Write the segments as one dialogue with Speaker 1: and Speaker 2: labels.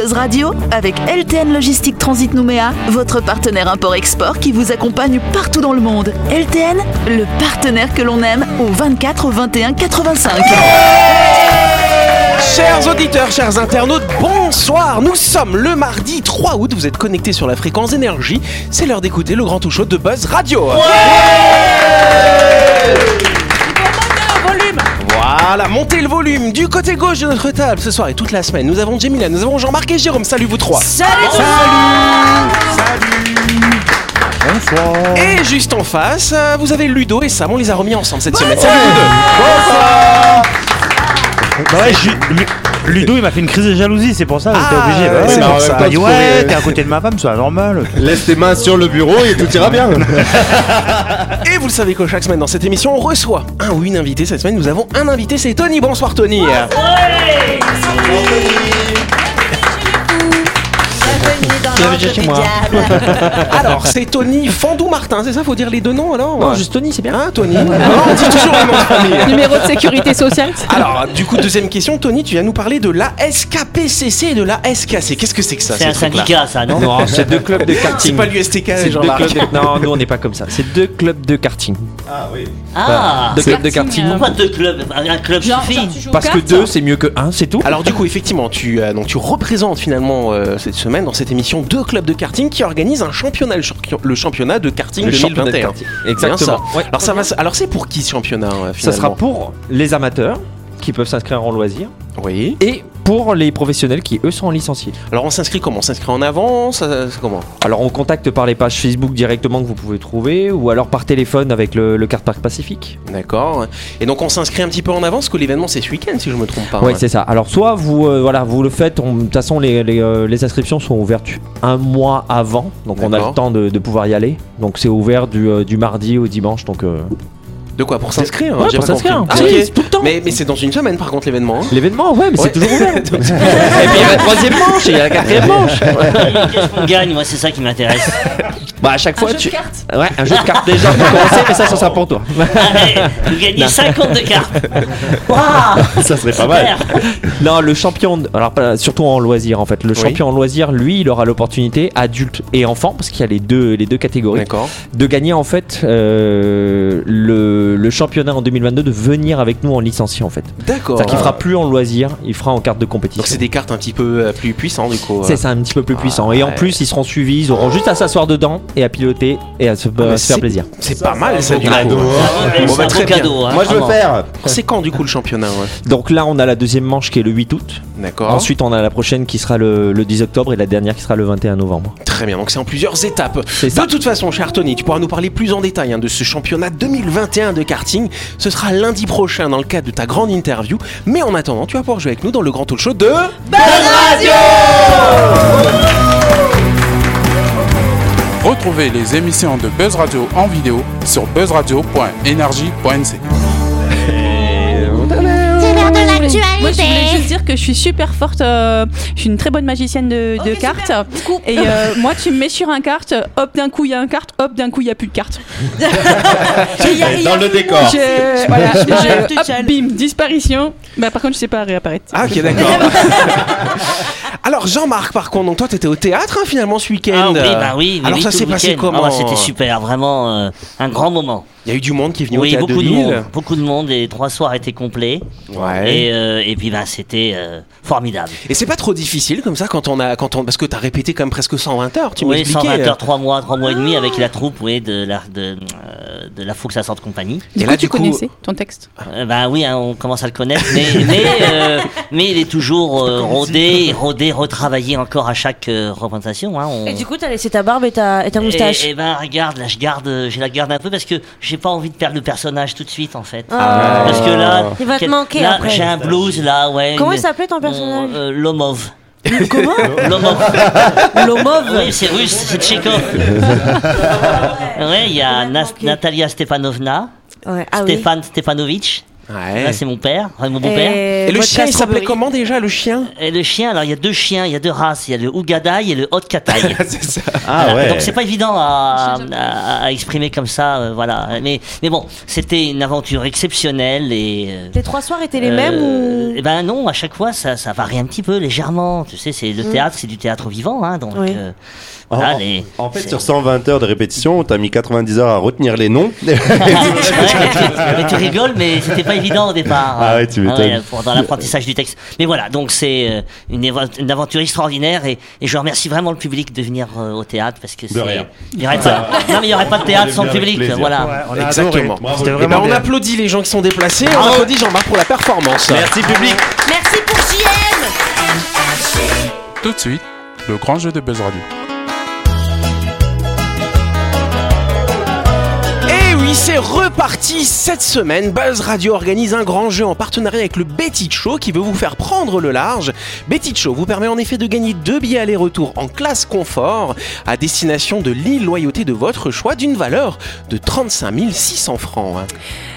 Speaker 1: Buzz Radio avec LTN Logistique Transit Nouméa, votre partenaire import-export qui vous accompagne partout dans le monde. LTN, le partenaire que l'on aime au 24 21 85.
Speaker 2: Chers auditeurs, chers internautes, bonsoir. Nous sommes le mardi 3 août. Vous êtes connectés sur la fréquence énergie. C'est l'heure d'écouter le grand tout chaud de Buzz Radio. Voilà, montez le volume du côté gauche de notre table ce soir et toute la semaine. Nous avons Jemila, nous avons Jean-Marc et Jérôme. Salut vous trois. Et juste en face, euh, vous avez Ludo et Sam. On les a remis ensemble cette semaine. Salut vous deux.
Speaker 3: Bah Ludo il m'a fait une crise de jalousie, c'est pour ça, j'étais
Speaker 2: Ah,
Speaker 3: obligé.
Speaker 2: ouais,
Speaker 3: Ouais,
Speaker 2: c'est
Speaker 3: il m'a
Speaker 2: pour ça.
Speaker 3: dit
Speaker 4: Faut
Speaker 3: ouais,
Speaker 4: trouver-
Speaker 3: t'es à côté de ma femme, c'est normal.
Speaker 4: Laisse tes mains sur le bureau et tout ira bien.
Speaker 2: Et vous le savez que chaque semaine dans cette émission, on reçoit un ou une invitée. Cette semaine, nous avons un invité, c'est Tony. Bonsoir Tony.
Speaker 3: Bienvenue chez moi.
Speaker 2: Alors, c'est Tony Fandou-Martin, c'est ça Faut dire les deux noms alors
Speaker 3: Non, juste Tony, c'est bien.
Speaker 2: Hein, Tony Non, on dit toujours le nom de famille.
Speaker 5: Numéro de sécurité sociale.
Speaker 2: Alors, du coup, deuxième question, Tony, tu viens nous parler de la SKPCC et de la SKC. Qu'est-ce que c'est que ça
Speaker 6: C'est
Speaker 2: ces
Speaker 6: un syndicat, ça, non
Speaker 7: Non, c'est deux clubs de
Speaker 2: C'est
Speaker 7: karting.
Speaker 2: pas l'USTK,
Speaker 7: C'est deux
Speaker 2: Jean-Marc.
Speaker 7: clubs de- Non, nous on n'est pas comme ça. C'est deux clubs de karting.
Speaker 6: Ah
Speaker 7: Deux clubs de karting.
Speaker 6: Pourquoi deux clubs Un club suffit
Speaker 7: Parce que deux, c'est mieux que un, c'est tout.
Speaker 2: Alors du coup, effectivement, tu, euh, donc, tu représentes finalement euh, cette semaine dans cette émission deux clubs de karting qui organisent un championnat, le, champion- le championnat de karting
Speaker 7: Le championnat de
Speaker 2: 2021.
Speaker 7: karting.
Speaker 2: Bien
Speaker 7: Exactement.
Speaker 2: ça.
Speaker 7: Ouais.
Speaker 2: Alors ça va. Alors c'est pour qui ce championnat euh,
Speaker 7: Ça sera pour les amateurs qui peuvent s'inscrire en loisir
Speaker 2: Oui.
Speaker 7: et pour les professionnels qui eux sont licenciés.
Speaker 2: Alors on s'inscrit comment? On s'inscrit en avance? Euh, Comment?
Speaker 7: Alors on contacte par les pages Facebook directement que vous pouvez trouver ou alors par téléphone avec le, le Carte Parc Pacifique.
Speaker 2: D'accord. Et donc on s'inscrit un petit peu en avance, parce que l'événement c'est ce week-end si je me trompe pas. Hein.
Speaker 7: c'est ça. Alors soit vous euh, voilà, vous le faites, de toute façon les, les, euh, les inscriptions sont ouvertes un mois avant, donc on a le temps de, de pouvoir y aller. Donc c'est ouvert du, euh, du mardi au dimanche, donc euh,
Speaker 2: De quoi Pour s'inscrire
Speaker 7: Ouais, pour s'inscrire.
Speaker 2: Ah,
Speaker 7: c'est tout le temps.
Speaker 2: Mais, mais c'est dans une semaine par contre l'événement. hein.
Speaker 7: l'événement, ouais, mais
Speaker 2: Ouais.
Speaker 7: c'est toujours ouvert. et puis il y a la troisième manche et il y a la quatrième manche.
Speaker 6: Qu'est-ce qu'on gagne Moi, c'est ça qui m'intéresse.
Speaker 7: Bah à chaque fois
Speaker 5: jeu de cartes.
Speaker 7: Ouais, un jeu de cartes déjà pour commencer, mais ça, ça sera pour toi.
Speaker 6: Allez, vous gagnez 50 de cartes. Waouh
Speaker 3: Ça serait pas mal.
Speaker 7: Non, le champion, alors pas- surtout en loisir en fait. Le
Speaker 2: Oui.
Speaker 7: champion en loisir, lui, il aura l'opportunité, adulte et enfant, parce qu'il y a les deux, les deux catégories,
Speaker 2: D'accord.
Speaker 7: de gagner en fait euh, le, le championnat en 2022, de venir avec nous en licencié en fait.
Speaker 2: D'accord.
Speaker 7: C'est-à-dire qu'il fera plus en loisir, il fera en carte de compétition.
Speaker 2: Donc c'est des cartes un petit peu euh, plus puissantes du coup.
Speaker 7: C'est ça, un petit peu plus puissant. Et en plus, ils seront suivis, ils auront juste à s'asseoir dedans et à piloter et à se,
Speaker 2: Ah,
Speaker 7: se faire plaisir.
Speaker 2: C'est pas mal ça du coup.
Speaker 6: C'est
Speaker 4: cadeau.
Speaker 6: un
Speaker 2: Bon, bah, très bien.
Speaker 6: cadeau. hein,
Speaker 4: Moi je veux faire.
Speaker 2: C'est quand du coup le championnat ouais
Speaker 7: Donc là, on a la deuxième manche qui est le 8 août.
Speaker 2: D'accord.
Speaker 7: Ensuite, on a la prochaine qui sera le, le 10 octobre et la dernière qui sera le 21 novembre.
Speaker 2: Très bien, donc c'est en plusieurs étapes.
Speaker 7: C'est ça.
Speaker 2: De toute façon, cher Tony, tu pourras nous parler plus en détail hein, de ce championnat 2021 de karting. Ce sera lundi prochain dans le cadre de ta grande interview. Mais en attendant, tu vas pouvoir jouer avec nous dans le grand talk show de...
Speaker 8: Retrouvez les émissions de Buzz Radio en vidéo sur buzzradio.energie.nc.
Speaker 5: Moi, je voulais juste dire que je suis super forte. euh, je suis une très bonne magicienne de, de cartes. Et euh, moi, tu me mets sur un carte, hop, d'un coup, il y a un carte, hop, d'un coup, il n'y a plus de carte.
Speaker 4: Dans le décor.
Speaker 5: Je, voilà, je- hop, bim, disparition. Bah, par contre, je sais pas réapparaître.
Speaker 2: Ah ok, d'accord. Alors Jean-Marc, par contre, donc toi t'étais au théâtre hein, finalement ce week-end.
Speaker 6: Ah oui, bah oui. oui,
Speaker 2: Alors
Speaker 6: oui,
Speaker 2: ça s'est passé comment
Speaker 6: Ah bah, C'était super, vraiment euh, un grand moment.
Speaker 2: Il y a eu du monde qui est venu au
Speaker 6: Oui,
Speaker 2: théâtre
Speaker 6: beaucoup
Speaker 2: de
Speaker 6: monde, beaucoup de monde. Les trois soirs étaient complets.
Speaker 2: Ouais.
Speaker 6: Et, euh, et puis, ben, c'était euh, formidable.
Speaker 2: Et c'est pas trop difficile comme ça quand on a quand on parce que t'as répété quand même presque 120 heures. Tu
Speaker 6: oui,
Speaker 2: m'expliquais.
Speaker 6: 120 heures, 3 mois, 3 mois et demi avec la troupe oui, de la, de, euh, de la Fouque Sassante Compagnie.
Speaker 5: Du
Speaker 2: Et
Speaker 5: coup,
Speaker 2: là,
Speaker 5: tu
Speaker 2: coup-
Speaker 5: connaissais ton texte?
Speaker 6: Euh, ben oui, hein, on commence à le connaître, mais, mais, euh, mais il est toujours euh, rodé, rodé, retravaillé encore à chaque euh, représentation. Hein, on-
Speaker 9: Et du coup, t'as laissé ta barbe et ta, et ta moustache.
Speaker 6: Et, et ben regarde, là je garde, euh, je la garde un peu parce que j'ai pas envie de perdre le personnage tout de suite en fait.
Speaker 9: Ah.
Speaker 6: Parce que là,
Speaker 9: Il va te
Speaker 6: quel-
Speaker 9: manquer
Speaker 6: là,
Speaker 9: après.
Speaker 6: J'ai un blues là, ouais.
Speaker 9: Comment
Speaker 6: une-
Speaker 9: il s'appelait ton personnage
Speaker 6: euh, Lomov.
Speaker 9: Comment
Speaker 6: Lomov.
Speaker 9: Lomov
Speaker 6: Oui, c'est russe, c'est tchékov. ouais, il y a Nas-. Natalia Stepanovna,
Speaker 9: Ouais, ah oui.
Speaker 6: Stéphane Stepanovitch
Speaker 2: Ouais.
Speaker 6: Là, c'est mon père, enfin, mon beau-père.
Speaker 9: Et,
Speaker 2: Et le chien, il s'appelait comment déjà, le chien?
Speaker 6: Et le chien, alors il y a deux chiens, il y a deux races, il y a le Ougadai et le Haute Kataï.
Speaker 2: C'est ça.
Speaker 4: Ah
Speaker 6: Voilà.
Speaker 4: ouais.
Speaker 6: Donc c'est pas évident à, à- à exprimer comme ça, euh, voilà. Mais, mais bon, c'était une aventure exceptionnelle et. euh,
Speaker 9: Les trois soirs étaient les
Speaker 6: euh,
Speaker 9: mêmes ou?
Speaker 6: Eh ben non, à chaque fois ça, ça varie un petit peu légèrement. Tu sais, c'est le théâtre, c'est du théâtre vivant, hein, donc.
Speaker 9: Oui.
Speaker 6: euh,
Speaker 4: En,
Speaker 6: les-
Speaker 4: en fait, sur 120 heures de répétition, t'as mis 90 heures à retenir les noms.
Speaker 6: Ouais, mais, tu, mais tu rigoles, mais c'était pas évident au départ.
Speaker 4: Ah ouais, tu m'étonnes.
Speaker 6: pour- dans l'apprentissage du texte. Mais voilà, donc c'est euh, une, une aventure extraordinaire et, et je remercie vraiment le public de venir euh, au théâtre parce que c'est.
Speaker 4: rien.
Speaker 6: Il y aurait pas, non, mais il y aurait pas de théâtre sans le public. Voilà.
Speaker 3: on a
Speaker 2: Exactement. ben, on applaudit les gens qui sont déplacés, on applaudit Jean-Marc pour la performance.
Speaker 4: Merci public.
Speaker 9: Merci pour JM
Speaker 8: Tout de suite, le grand jeu de Buzz Radio.
Speaker 2: Oui, c'est reparti cette semaine. Buzz Radio organise un grand jeu en partenariat avec le Betty Show qui veut vous faire prendre le large. Betty Show vous permet en effet de gagner deux billets aller-retour en classe confort à destination de l'île Loyauté de votre choix d'une valeur de 35 600 francs.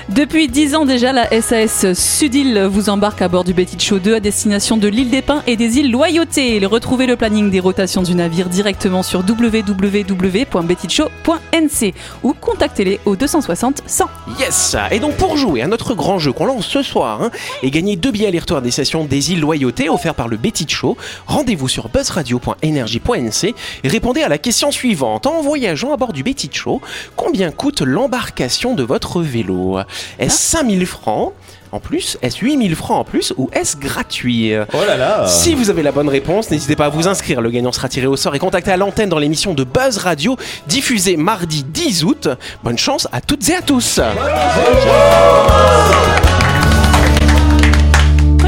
Speaker 5: Depuis 10 ans déjà, la SAS Sudîle vous embarque à bord du Betty Show 2 à destination de l'île des Pins et des îles Loyauté. Retrouvez le planning des rotations du navire directement sur www.bettyshow.nc ou contactez-les au 260 100.
Speaker 2: Yes Et donc pour jouer à notre grand jeu qu'on lance ce soir hein, et gagner deux billets aller-retour à destination des îles Loyauté offerts par le Betty Show, rendez-vous sur buzzradio.energie.nc et répondez à la question suivante. En voyageant à bord du Betty Show, combien coûte l'embarcation de votre vélo? Est-ce 5000 francs en plus Est-ce 8000 francs en plus ou est-ce gratuit?
Speaker 4: Oh là là.
Speaker 2: si vous avez la bonne réponse, n'hésitez pas à vous inscrire. Le gagnant sera tiré au sort et contacté à l'antenne dans l'émission de Buzz Radio, diffusée mardi 10 août. Bonne chance à toutes et à tous.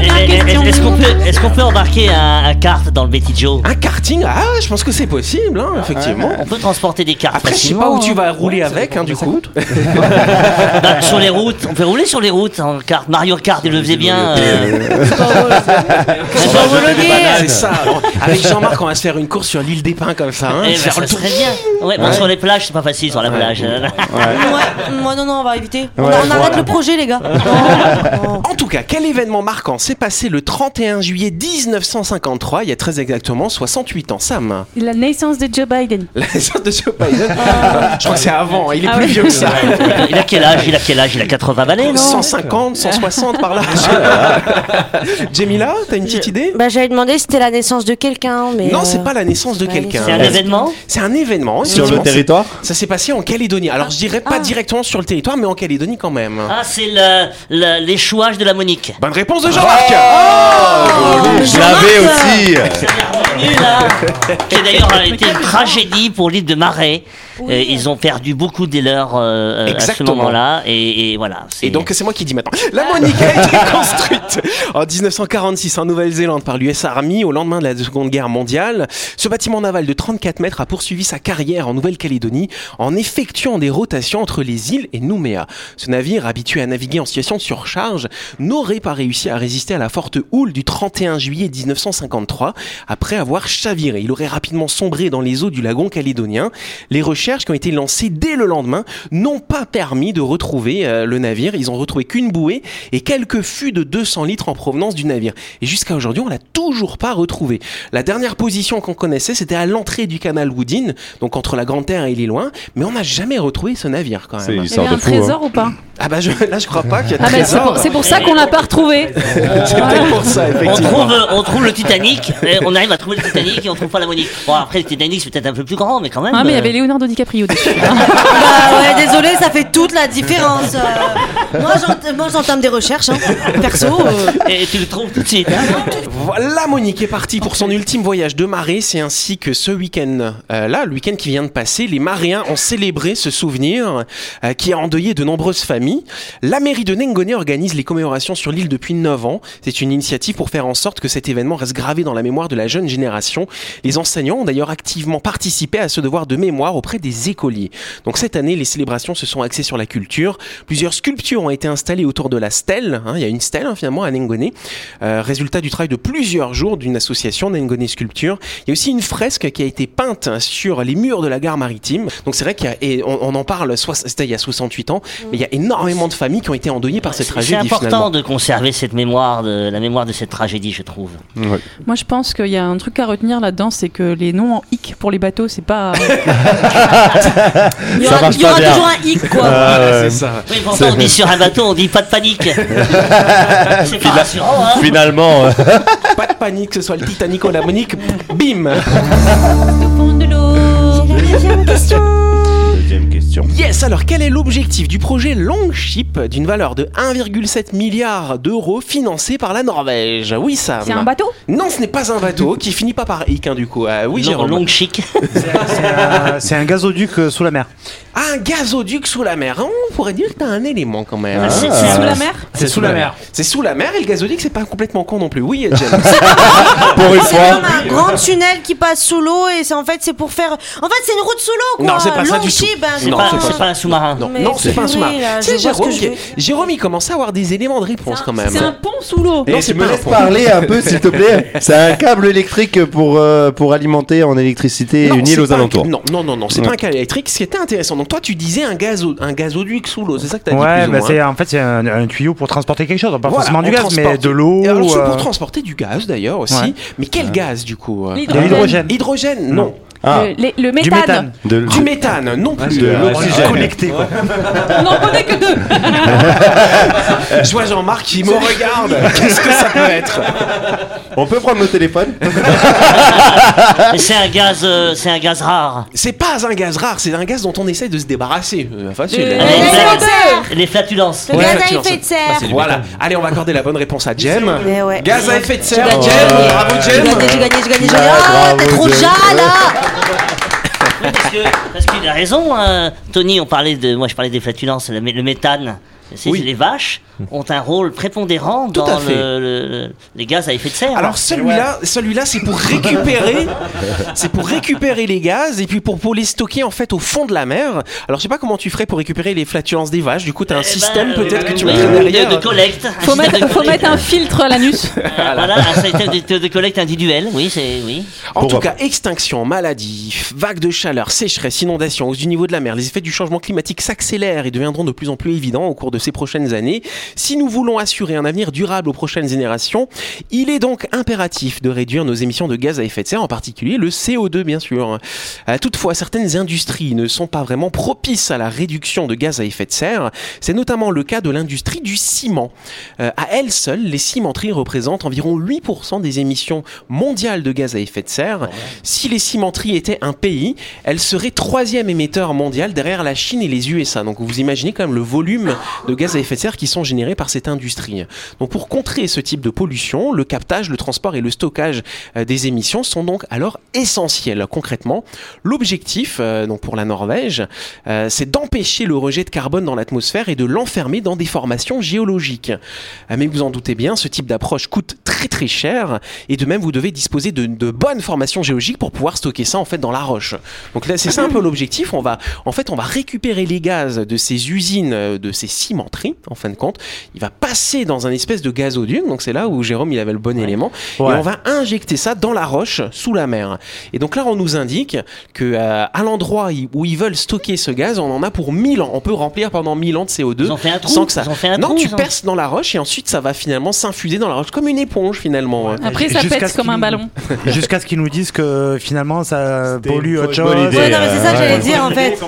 Speaker 6: Est-ce qu'on peut, embarquer un, un kart dans le Betty Joe
Speaker 2: Un karting, ah, je pense que c'est possible, hein, effectivement.
Speaker 6: On peut transporter des cartes
Speaker 2: Après, je sais
Speaker 6: facilement,
Speaker 2: pas où tu
Speaker 6: hein.
Speaker 2: vas rouler avec, hein, du coup.
Speaker 6: Bah, sur les routes, on peut rouler sur les routes en carte. Mario Kart, il le faisait bien. euh,
Speaker 2: C'est ça. Avec Jean-Marc, on va se faire une course sur l'île des Pins comme ça. Hein,
Speaker 6: eh ben, ça serait bien. Ouais, bon, sur les plages, c'est pas facile sur la plage.
Speaker 9: Moi non, non, on va éviter. On, arrête le projet, les gars.
Speaker 2: En tout cas, quel événement marquant s'est passé le 31 juillet 1953, il y a très exactement 68 ans, Sam
Speaker 5: La naissance de Joe Biden.
Speaker 2: La naissance de Joe Biden Je crois que c'est avant, il est
Speaker 5: Ah
Speaker 2: plus
Speaker 5: ouais.
Speaker 2: vieux que ça.
Speaker 6: Il a quel âge? Il a quel âge? Il a 80 balais, non?
Speaker 2: 150, 160 par là. Jamila, t'as une petite idée?
Speaker 9: Bah, j'avais demandé si c'était la naissance de quelqu'un, mais.
Speaker 2: Non,
Speaker 9: euh,
Speaker 2: c'est pas la naissance de quelqu'un.
Speaker 6: C'est un événement?
Speaker 2: C'est un événement.
Speaker 4: Sur le territoire?
Speaker 2: Ça s'est passé en Calédonie. Alors je dirais pas
Speaker 9: Ah.
Speaker 2: directement sur le territoire, mais en Calédonie quand même.
Speaker 6: Ah, c'est l'échouage de la Monique.
Speaker 2: Bonne réponse de Jean-Marc
Speaker 4: Je l'avais aussi.
Speaker 6: Revenu, là. Qui d'ailleurs a été une tragédie pour l'île de Marais. Euh, ils ont perdu beaucoup des leurs euh, à ce
Speaker 2: Exactement.
Speaker 6: moment-là. Et, et voilà.
Speaker 2: Et donc c'est moi qui dis maintenant. La Monique a été construite en 1946 en Nouvelle-Zélande par l'US Army au lendemain de la Seconde Guerre mondiale. Ce bâtiment naval de 34 mètres a poursuivi sa carrière en Nouvelle-Calédonie en effectuant des rotations entre les îles et Nouméa. Ce navire, habitué à naviguer en situation de surcharge, n'aurait pas réussi à résister à la forte houle du 31 juillet 1953 après avoir chaviré. Il aurait rapidement sombré dans les eaux du lagon calédonien. Les recherches qui ont été lancées dès le lendemain n'ont pas permis de retrouver euh, le navire. Ils ont retrouvé qu'une bouée et quelques fûts de 200 litres en provenance du navire. Et jusqu'à aujourd'hui, on l'a toujours pas retrouvé. La dernière position qu'on connaissait, c'était à l'entrée du canal Woodin, donc entre la Grande Terre et les Loin, mais on n'a jamais retrouvé ce navire quand
Speaker 4: C'est
Speaker 2: même.
Speaker 4: une sorte
Speaker 5: un
Speaker 4: hein.
Speaker 5: trésor ou pas?
Speaker 2: Ah bah je, là, je crois pas qu'il y a de
Speaker 5: Ah bah, c'est pour, c'est pour ça qu'on l'a pas retrouvé.
Speaker 2: C'est peut-être pour ça,
Speaker 6: On
Speaker 2: effectivement.
Speaker 6: trouve, on trouve le Titanic, et on arrive à trouver le Titanic et on trouve pas la Monique. Bon, après, le Titanic, c'est peut-être un peu plus grand, mais quand même.
Speaker 5: Ah mais il y
Speaker 6: euh,
Speaker 5: avait Leonardo DiCaprio dessus.
Speaker 9: Bah ouais, désolé, ça fait toute la différence. Euh, moi, j'ent- moi, j'entame des recherches, hein. perso. euh.
Speaker 6: Et tu le trouves tout de suite. hein.
Speaker 2: Voilà, Monique est partie pour son ultime voyage de marée. C'est ainsi que ce week-end, euh, là, le week-end qui vient de passer, les maréens ont célébré ce souvenir euh, qui a endeuillé de nombreuses familles. La mairie de Nengoné organise les commémorations sur l'île depuis 9 ans. C'est une initiative pour faire en sorte que cet événement reste gravé dans la mémoire de la jeune génération. Les enseignants ont d'ailleurs activement participé à ce devoir de mémoire auprès des écoliers. Donc cette année, les célébrations se sont axées sur la culture. Plusieurs sculptures ont été installées autour de la stèle. hein, il y a une stèle hein, finalement à Nengone. Euh, résultat du travail de plusieurs jours d'une association Nengone Sculpture. Il y a aussi une fresque qui a été peinte sur les murs de la gare maritime. Donc c'est vrai qu'il y a, et on, on en parle, c'était il y a 68 ans, mais il y a énormément de familles qui ont été endeuillées par cette
Speaker 6: C'est
Speaker 2: tragédie
Speaker 6: important
Speaker 2: finalement.
Speaker 6: de conserver cette mémoire, de, la mémoire de cette tragédie, je trouve.
Speaker 5: Moi, je pense qu'il y a un truc à retenir là-dedans, c'est que les noms en hic pour les bateaux, c'est pas.
Speaker 9: Il y
Speaker 4: Ça
Speaker 9: aura,
Speaker 4: marche
Speaker 9: il y aura toujours un hic, quoi.
Speaker 4: Ouais.
Speaker 2: c'est ça.
Speaker 6: Oui, pourtant, on dit sur un bateau, on dit pas de panique. c'est pas rassurant, hein.
Speaker 4: Finalement, euh,
Speaker 2: Pas de panique, que ce soit le Titanic ou la Monique, bim.
Speaker 4: Deuxième question.
Speaker 2: Yes, alors quel est l'objectif du projet Longship d'une valeur de 1,7 milliard d'euros financé par la Norvège Oui, Sam.
Speaker 5: C'est un bateau?
Speaker 2: Non, ce n'est pas un bateau qui finit pas par hic, hein, du coup. Euh, oui,
Speaker 6: Long,
Speaker 2: Jérôme.
Speaker 6: long chic.
Speaker 3: C'est un- gazoduc euh, sous la mer.
Speaker 2: Ah, un gazoduc sous la mer. On pourrait dire que t'as un élément quand même.
Speaker 6: Ah, c'est-
Speaker 5: C'est sous la mer?
Speaker 3: C'est sous la mer.
Speaker 2: C'est sous la mer et le gazoduc, c'est pas complètement con non plus. Oui, James.
Speaker 4: Pour une
Speaker 9: C'est
Speaker 4: fois.
Speaker 9: comme un grand tunnel qui passe sous l'eau et c'est en fait c'est pour faire. En fait c'est une route sous l'eau quoi.
Speaker 2: Non, c'est pas ça du tout.
Speaker 9: ben,
Speaker 6: C'est
Speaker 2: Non,
Speaker 6: pas,
Speaker 2: c'est pas
Speaker 6: c'est pas un sous-marin.
Speaker 2: non, non, c'est pas un sous-marin. C'est Jérôme qui- Jérôme, il commence à avoir des éléments de réponse quand même.
Speaker 5: C'est un pont sous l'eau.
Speaker 2: Non,
Speaker 4: Et
Speaker 2: c'est
Speaker 4: me
Speaker 2: pont.
Speaker 4: parler un peu, s'il te plaît C'est un câble électrique pour, euh, pour alimenter en électricité
Speaker 2: Non,
Speaker 4: une
Speaker 2: c'est
Speaker 4: île aux
Speaker 2: pas un-
Speaker 4: alentours.
Speaker 2: Non, non, non, non, c'est pas un câble électrique. Ce qui était intéressant. Donc toi, tu disais un gazo, un gazoduc sous l'eau. C'est ça que t'as dit
Speaker 3: Ouais,
Speaker 2: plus ou
Speaker 3: bah
Speaker 2: moins.
Speaker 3: c'est en fait c'est un, un tuyau pour transporter quelque chose, pas
Speaker 2: Voilà,
Speaker 3: forcément du
Speaker 2: on
Speaker 3: gaz, mais
Speaker 2: transporte-
Speaker 3: de l'eau.
Speaker 2: Et Alors c'est
Speaker 3: euh,
Speaker 2: pour transporter du gaz d'ailleurs aussi.
Speaker 3: Ouais.
Speaker 2: Mais quel gaz du coup euh
Speaker 3: de l'hydrogène,
Speaker 2: Hydrogène, non.
Speaker 4: Ah,
Speaker 5: Le, les- le
Speaker 3: du
Speaker 5: méthane.
Speaker 3: méthane.
Speaker 4: de,
Speaker 2: Du méthane, non plus.
Speaker 4: de
Speaker 2: Euh,
Speaker 4: l'oxygène.
Speaker 3: Connecté quoi.
Speaker 5: On n'en connaît que deux.
Speaker 2: Je vois Jean-Marc qui me regarde. Qu'est-ce que ça peut être
Speaker 4: On peut prendre nos téléphones
Speaker 6: Mais c'est un gaz, euh, c'est un gaz rare.
Speaker 2: C'est pas un gaz rare, c'est un gaz dont on essaie de se débarrasser. Euh, Facile.
Speaker 5: Le-.
Speaker 6: Les, les flatulences.
Speaker 9: Le
Speaker 2: Ouais,
Speaker 9: gaz à effet de serre.
Speaker 2: Voilà. Allez, on va accorder la bonne réponse à Jem.
Speaker 9: Ouais.
Speaker 2: Gaz à effet de serre,
Speaker 9: J'ai gagné.
Speaker 2: Jem. Bravo
Speaker 9: J'ai
Speaker 2: Jem.
Speaker 9: gagné, j'ai gagné, j'ai gagné, j'ai gagné. Ah, t'es trop là
Speaker 6: parce qu'il a raison, hein. Tony. On parlait de, moi je parlais des flatulences, le méthane. C'est
Speaker 2: Oui.
Speaker 6: les vaches ont un rôle prépondérant
Speaker 2: Tout
Speaker 6: dans
Speaker 2: fait.
Speaker 6: le- le- le- les gaz à effet de serre.
Speaker 2: Alors celui-là, celui-là, c'est pour récupérer, c'est pour récupérer les gaz et puis pour, pour les stocker en fait au fond de la mer. Alors je sais pas comment tu ferais pour récupérer les flatulences des vaches. Du coup, t'as un
Speaker 6: Eh ben,
Speaker 2: système peut-être que tu
Speaker 6: oui,
Speaker 2: mettrais
Speaker 6: de-
Speaker 2: derrière.
Speaker 6: De, collecte.
Speaker 5: Faut mettre,
Speaker 6: de
Speaker 5: faut
Speaker 6: collecte.
Speaker 5: mettre un filtre à l'anus.
Speaker 6: Euh, voilà, un système de, de collecte individuel. Oui, c'est oui.
Speaker 2: En tout cas, extinction, maladie, vagues de chaleur, sécheresse, inondations, hausse du niveau de la mer, les effets du changement climatique s'accélèrent et deviendront de plus en plus évidents au cours de ces prochaines années. Si nous voulons assurer un avenir durable aux prochaines générations, il est donc impératif de réduire nos émissions de gaz à effet de serre, en particulier le CO2 bien sûr. Euh, toutefois, certaines industries ne sont pas vraiment propices à la réduction de gaz à effet de serre. C'est notamment le cas de l'industrie du ciment. Euh, à elles seules, les cimenteries représentent environ 8% des émissions mondiales de gaz à effet de serre. Si les cimenteries étaient un pays, elles seraient troisième émetteur mondial derrière la Chine et les USA. Donc vous imaginez quand même le volume de gaz à effet de serre qui sont générés par cette industrie. Donc pour contrer ce type de pollution, le captage, le transport et le stockage euh, des émissions sont donc alors essentiels. Concrètement, l'objectif euh, donc pour la Norvège, euh, c'est d'empêcher le rejet de carbone dans l'atmosphère et de l'enfermer dans des formations géologiques. Mais vous en doutez bien, ce type d'approche coûte très très cher et de même vous devez disposer de, bonnes formations géologiques pour pouvoir stocker ça en fait dans la roche. Donc là c'est ça un peu l'objectif. On va en fait on va récupérer les gaz de ces usines, de ces en fin de compte. Il va passer dans un espèce de gazoduc. Donc c'est là où Jérôme il avait le bon élément
Speaker 3: Ouais.
Speaker 2: et on va injecter ça dans la roche sous la mer. Et donc là on nous indique que euh, à l'endroit où ils veulent stocker ce gaz, on en a pour 1000 ans. On peut remplir pendant 1000 ans de CO2
Speaker 6: Ils ont fait un trou.
Speaker 2: sans que ça.
Speaker 6: Ils ont fait un
Speaker 2: non,
Speaker 6: trou,
Speaker 2: tu
Speaker 6: ils ont-
Speaker 2: perces dans la roche et ensuite ça va finalement s'infuser dans la roche comme une éponge finalement.
Speaker 5: Après, ça
Speaker 3: Jusqu'à
Speaker 5: pète
Speaker 3: ce
Speaker 5: comme un
Speaker 3: qu'il-
Speaker 5: ballon.
Speaker 3: Jusqu'à ce qu'ils nous disent que finalement ça pollue autre chose.
Speaker 9: Ouais, non, mais c'est ça que j'allais dire en fait.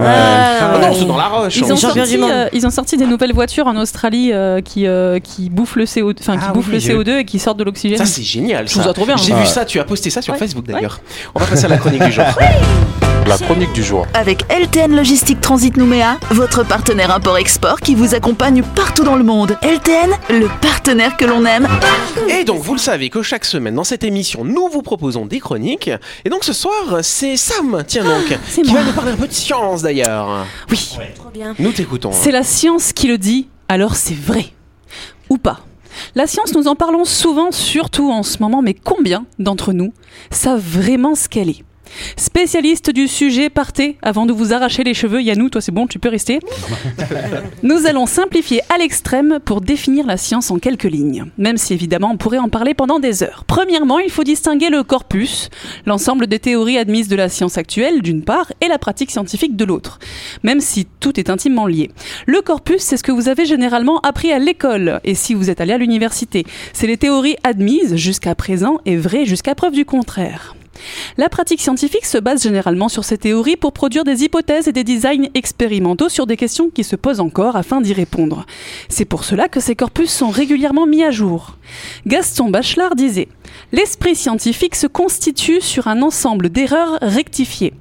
Speaker 2: Ah non,
Speaker 9: Ouais,
Speaker 2: c'est dans la roche.
Speaker 5: Ils ont, sorti, euh, ils ont sorti des nouvelles voitures en Australie euh, qui, euh, qui bouffent le CO2, enfin qui
Speaker 3: Ah
Speaker 5: bouffent
Speaker 3: oui,
Speaker 5: le
Speaker 3: j'ai-
Speaker 5: CO2 et qui sortent de l'oxygène.
Speaker 2: Ça c'est génial.
Speaker 5: Je trouve
Speaker 2: ça.
Speaker 5: trop bien.
Speaker 2: J'ai
Speaker 4: Ah.
Speaker 2: vu ça. Tu as posté ça sur
Speaker 5: Ouais.
Speaker 2: Facebook d'ailleurs. On va passer à la chronique du jour.
Speaker 8: La chronique du jour.
Speaker 1: Avec LTN Logistique Transit Nouméa, votre partenaire import-export qui vous accompagne partout dans le monde. LTN, le partenaire que l'on aime.
Speaker 2: Et donc, vous le savez que chaque semaine dans cette émission, nous vous proposons des chroniques. Et donc, ce soir, c'est Sam, tiens donc,
Speaker 5: c'est
Speaker 2: qui
Speaker 5: moi.
Speaker 2: va nous parler un peu de science d'ailleurs.
Speaker 5: Oui,
Speaker 9: Trop bien.
Speaker 2: Nous t'écoutons.
Speaker 5: c'est la science qui le dit, alors c'est vrai. Ou pas. La science, nous en parlons souvent, surtout en ce moment, mais combien d'entre nous savent vraiment ce qu'elle est? Spécialiste du sujet, partez avant de vous arracher les cheveux. Yannou, toi c'est bon, tu peux rester. Nous allons simplifier à l'extrême pour définir la science en quelques lignes, même si évidemment on pourrait en parler pendant des heures. Premièrement, il faut distinguer le corpus, l'ensemble des théories admises de la science actuelle d'une part et la pratique scientifique de l'autre, même si tout est intimement lié. Le corpus, c'est ce que vous avez généralement appris à l'école et si vous êtes allé à l'université. C'est les théories admises jusqu'à présent et vraies jusqu'à preuve du contraire. La pratique scientifique se base généralement sur ces théories pour produire des hypothèses et des designs expérimentaux sur des questions qui se posent encore afin d'y répondre. C'est pour cela que ces corpus sont régulièrement mis à jour. Gaston Bachelard disait L'esprit scientifique se constitue sur un ensemble d'erreurs rectifiées.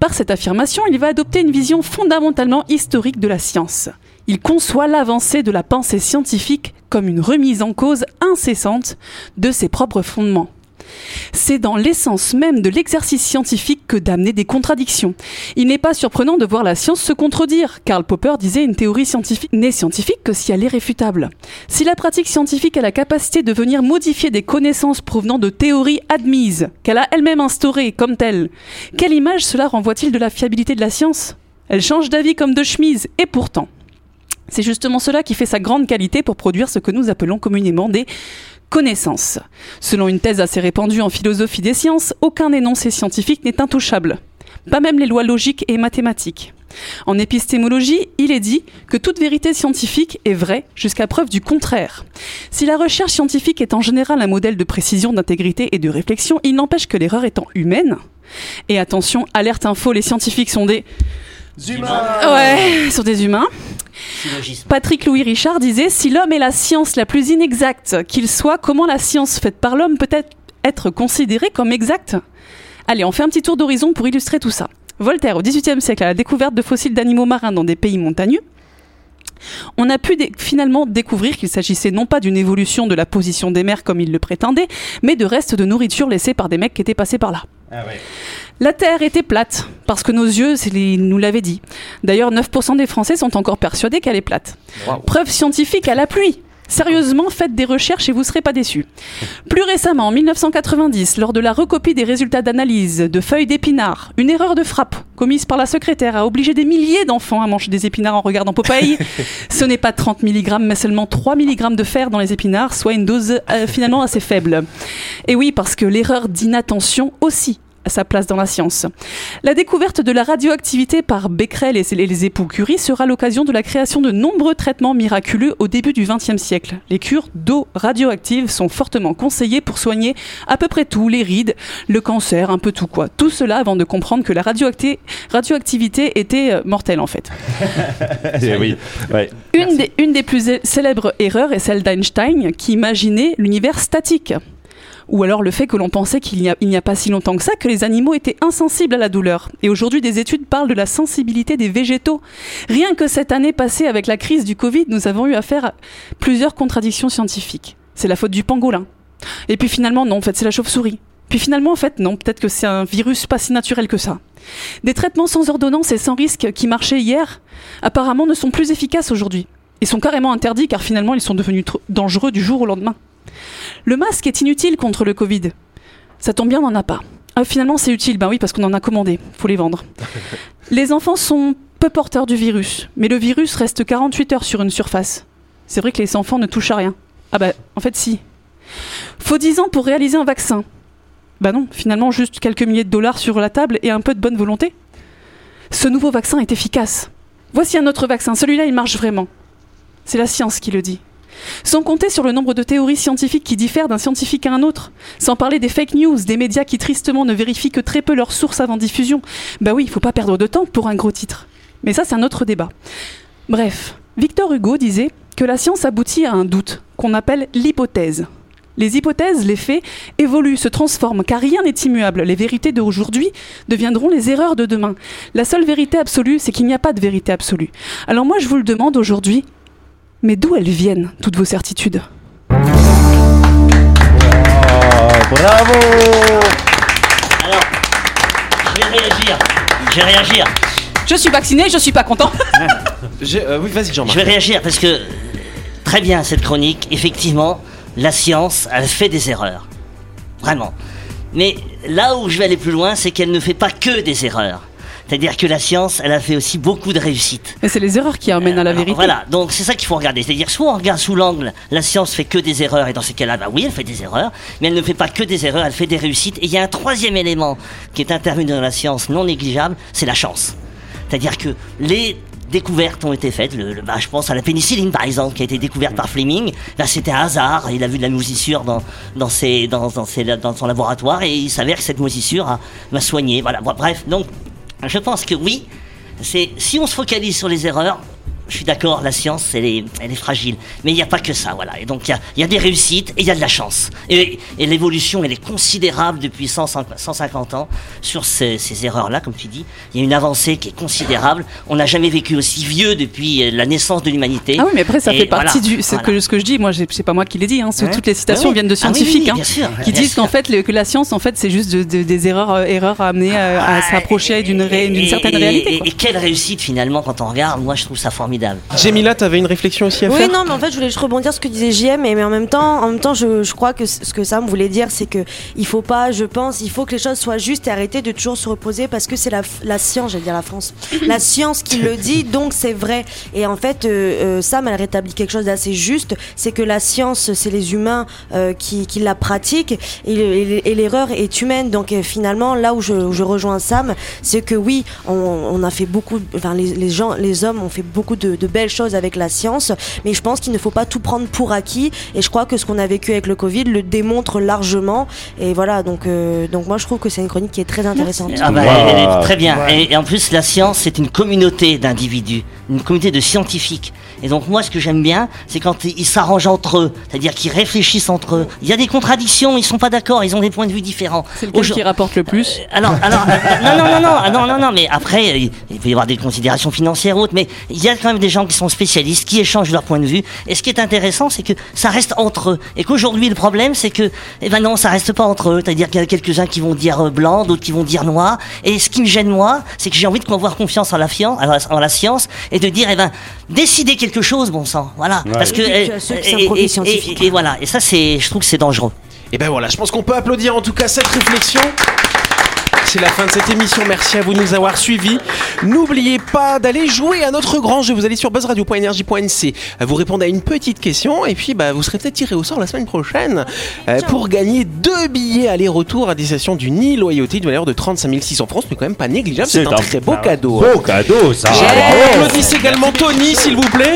Speaker 5: Par cette affirmation, il va adopter une vision fondamentalement historique de la science. Il conçoit l'avancée de la pensée scientifique comme une remise en cause incessante de ses propres fondements. C'est dans l'essence même de l'exercice scientifique que d'amener des contradictions. Il n'est pas surprenant de voir la science se contredire. Karl Popper disait une théorie scientifique n'est scientifique que si elle est réfutable. Si la pratique scientifique a la capacité de venir modifier des connaissances provenant de théories admises, qu'elle a elle-même instaurées comme telles, quelle image cela renvoie-t-il de la fiabilité de la science? Elle change d'avis comme de chemise, et pourtant. C'est justement cela qui fait sa grande qualité pour produire ce que nous appelons communément des connaissances. Selon une thèse assez répandue en philosophie des sciences, aucun énoncé scientifique n'est intouchable, pas même les lois logiques et mathématiques. En épistémologie, il est dit que toute vérité scientifique est vraie jusqu'à preuve du contraire. Si la recherche scientifique est en général un modèle de précision, d'intégrité et de réflexion, il n'empêche que l'erreur étant humaine, et attention, alerte info, les scientifiques sont des...
Speaker 4: Humains
Speaker 5: Ouais, sont des humains. Patrick Louis Richard disait Si l'homme est la science la plus inexacte qu'il soit, comment la science faite par l'homme peut être, être considérée comme exacte? Allez, on fait un petit tour d'horizon pour illustrer tout ça. Voltaire, au XVIIIe siècle, à la découverte de fossiles d'animaux marins dans des pays montagneux, on a pu finalement découvrir qu'il s'agissait non pas d'une évolution de la position des mers comme il le prétendait, mais de restes de nourriture laissés par des mecs qui étaient passés par là.
Speaker 4: Ah
Speaker 5: La Terre était plate, parce que nos yeux nous l'avaient dit. D'ailleurs, 9% des Français sont encore persuadés qu'elle est plate. Preuve scientifique à la pluie. Sérieusement, faites des recherches et vous ne serez pas déçus. Plus récemment, en 1990, lors de la recopie des résultats d'analyse de feuilles d'épinards, une erreur de frappe commise par la secrétaire a obligé des milliers d'enfants à manger des épinards en regardant Popeye. Ce n'est pas 30 mg, mais seulement 3 mg de fer dans les épinards, soit une dose euh, finalement assez faible. Et oui, parce que l'erreur d'inattention aussi sa place dans la science. La découverte de la radioactivité par Becquerel et les époux Curie sera l'occasion de la création de nombreux traitements miraculeux au début du XXe siècle. Les cures d'eau radioactive sont fortement conseillées pour soigner à peu près tout, les rides, le cancer, un peu tout quoi. Tout cela avant de comprendre que la radioactivité était euh, mortelle en fait.
Speaker 4: Eh oui, ouais.
Speaker 5: Une des, une des plus célèbres erreurs est celle d'Einstein qui imaginait l'univers statique ou alors le fait que l'on pensait qu'il n'y a, pas si longtemps que ça que les animaux étaient insensibles à la douleur. Et aujourd'hui, des études parlent de la sensibilité des végétaux. Rien que cette année passée avec la crise du Covid, nous avons eu affaire à plusieurs contradictions scientifiques. C'est la faute du pangolin. Et puis finalement, non, en fait, c'est la chauve-souris. Puis finalement, en fait, non, peut-être que c'est un virus pas si naturel que ça. Des traitements sans ordonnance et sans risque qui marchaient hier, apparemment ne sont plus efficaces aujourd'hui. Ils sont carrément interdits car finalement ils sont devenus dangereux du jour au lendemain. Le masque est inutile contre le Covid. Ça tombe bien, on n'en a pas. Ah, finalement, c'est utile, ben oui, parce qu'on en a commandé. Faut les vendre. les enfants sont peu porteurs du virus, mais le virus reste 48 heures sur une surface. C'est vrai que les enfants ne touchent à rien. Ah bah, en fait, si. Faut 10 ans pour réaliser un vaccin. Bah non, finalement, juste quelques milliers de dollars sur la table et un peu de bonne volonté. Ce nouveau vaccin est efficace. Voici un autre vaccin. Celui-là, il marche vraiment. C'est la science qui le dit. Sans compter sur le nombre de théories scientifiques qui diffèrent d'un scientifique à un autre. Sans parler des fake news, des médias qui tristement ne vérifient que très peu leurs sources avant diffusion. Bah oui, il faut pas perdre de temps pour un gros titre. Mais ça, c'est un autre débat. Bref, Victor Hugo disait que la science aboutit à un doute, qu'on appelle l'hypothèse. Les hypothèses, les faits, évoluent, se transforment, car rien n'est immuable. Les vérités d'aujourd'hui deviendront les erreurs de demain. La seule vérité absolue, c'est qu'il n'y a pas de vérité absolue. Alors moi, je vous le demande aujourd'hui, mais d'où elles viennent, toutes vos certitudes
Speaker 4: bravo
Speaker 6: Alors, je vais réagir. Je vais réagir.
Speaker 5: Je suis vacciné, je suis pas content.
Speaker 2: J'ai- euh, oui, vas-y,
Speaker 6: Je
Speaker 2: Jean-Marc.
Speaker 6: vais réagir parce que très bien cette chronique. Effectivement, la science, elle fait des erreurs. Vraiment. Mais là où je vais aller plus loin, c'est qu'elle ne fait pas que des erreurs. C'est-à-dire que la science, elle a fait aussi beaucoup de réussites.
Speaker 5: Mais c'est les erreurs qui amènent à la vérité.
Speaker 6: Voilà, donc c'est ça qu'il faut regarder. C'est-à-dire, soit on regarde sous l'angle, la science fait que des erreurs, et dans ces cas-là, bah oui, elle fait des erreurs, mais elle ne fait pas que des erreurs, elle fait des réussites. Et il y a un troisième élément qui est intervenu dans la science non négligeable, c'est la chance. C'est-à-dire que les découvertes ont été faites. Le, le- bah, je pense à la pénicilline, par exemple, qui a été découverte par Fleming. Là, c'était un hasard. Il a vu de la moisissure dans, dans, ses, dans, dans, ses- dans son laboratoire et il s'avère que cette moisissure m'a soigné. Voilà. Bref, donc, je pense que oui, c'est si on se focalise sur les erreurs, je suis d'accord, la science, elle est, elle est fragile. Mais il n'y a pas que ça, voilà. Et donc, il y a, y a des réussites et il y a de la chance. Et, et l'évolution, elle est considérable depuis 150 150 ans sur ces, ces erreurs-là, comme tu dis. Il y a une avancée qui est considérable. On n'a jamais vécu aussi vieux depuis euh, la naissance de l'humanité.
Speaker 5: Ah oui, mais après, ça
Speaker 6: Et
Speaker 5: fait partie
Speaker 6: voilà,
Speaker 5: du. C'est
Speaker 6: voilà.
Speaker 5: que, ce que je dis, moi, c'est pas moi qui l'ai dit. Hein,
Speaker 6: Ouais.
Speaker 5: Toutes les citations
Speaker 6: Ah oui.
Speaker 5: viennent de
Speaker 6: Ah oui,
Speaker 5: scientifiques hein, qui disent qu'en fait, le- que la science, en fait, c'est juste de- de- des erreurs, euh, erreurs à amener euh, à, à se rapprocher d'une ré- certaine réalité. Quoi.
Speaker 6: et quelle réussite finalement quand on regarde. Moi, je trouve ça formidable.
Speaker 2: Jamila, t'avais une réflexion aussi à
Speaker 9: Oui,
Speaker 2: faire
Speaker 9: non, mais en fait, je voulais juste rebondir sur ce que disait JM, mais, en même temps, en même temps, je, je crois que ce que Sam voulait dire, c'est que il faut pas, je pense, il faut que les choses soient justes et arrêter de toujours se reposer parce que c'est la, la science, j'allais dire la France, la science qui le dit, donc c'est vrai. Et en fait, euh, euh, Sam, elle rétablit quelque chose d'assez juste, c'est que la science, c'est les humains euh, qui, qui la pratiquent et, le- et- et l'erreur est humaine. Donc finalement, là où je, où je rejoins Sam, c'est que oui, on, on a fait beaucoup, enfin les, les gens, les hommes ont fait beaucoup de, de belles choses avec la science, mais je pense qu'il ne faut pas tout prendre pour acquis. Et je crois que ce qu'on a vécu avec le Covid le démontre largement. Et voilà, donc euh, donc moi je trouve que c'est une chronique qui est très intéressante.
Speaker 6: Ah bah,
Speaker 4: Wow.
Speaker 6: elle est très bien. Et, et en plus, la science, c'est une communauté d'individus, une communauté de scientifiques. Et donc moi, ce que j'aime bien, c'est quand ils s'arrangent entre eux, c'est-à-dire qu'ils réfléchissent entre eux. Il y a des contradictions, ils sont pas d'accord, ils ont des points de vue différents.
Speaker 5: C'est lequel
Speaker 6: Aujourd-
Speaker 5: qui rapporte le plus
Speaker 6: alors, alors, euh, non, non, non, non, ah, non, non, non, mais après, euh, il peut y avoir des considérations financières ou autres, mais il y a quand même des gens qui sont spécialistes, qui échangent leur point de vue. Et ce qui est intéressant, c'est que ça reste entre eux. Et qu'aujourd'hui, le problème, c'est que, eh ben non, ça reste pas entre eux. C'est-à-dire qu'il y a quelques-uns qui vont dire euh, blanc, d'autres qui vont dire noir. Et ce qui me gêne, moi, c'est que j'ai envie de avoir confiance en la, fian- en la, en la science et de dire, eh ben, décidez quelque chose, bon sang. Voilà. Parce que,
Speaker 9: Et tu
Speaker 6: euh, et- et-
Speaker 9: scientifiques.
Speaker 6: et voilà. Et ça, c'est, je trouve que c'est dangereux.
Speaker 2: Et ben voilà, je pense qu'on peut applaudir en tout cas cette réflexion. C'est la fin de cette émission. Merci à vous de nous avoir suivis. N'oubliez pas d'aller jouer à notre grand jeu. Vous allez sur buzzradio.energie.nc. Vous répondez à une petite question et puis bah, vous serez peut-être tiré au sort la semaine prochaine euh, pour gagner deux billets aller-retour à destination du Nid Loyauté d'une valeur de 35 600 francs. Ce n'est quand même pas négligeable. C'est un, très beau cadeau.
Speaker 4: Beau cadeau, ça.
Speaker 2: Applaudissez également Tony, s'il vous plaît.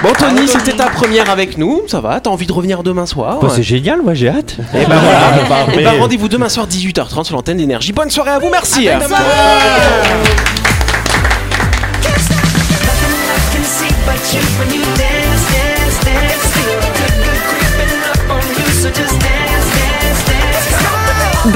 Speaker 2: Bon Tony, c'était ta première avec nous, ça va, t'as envie de revenir demain soir
Speaker 7: Bah, c'est génial, moi j'ai hâte.
Speaker 2: Et ben voilà,
Speaker 4: Parfait.
Speaker 2: et ben rendez-vous demain soir 18h30 sur l'antenne d'énergie. Bonne soirée à vous, merci.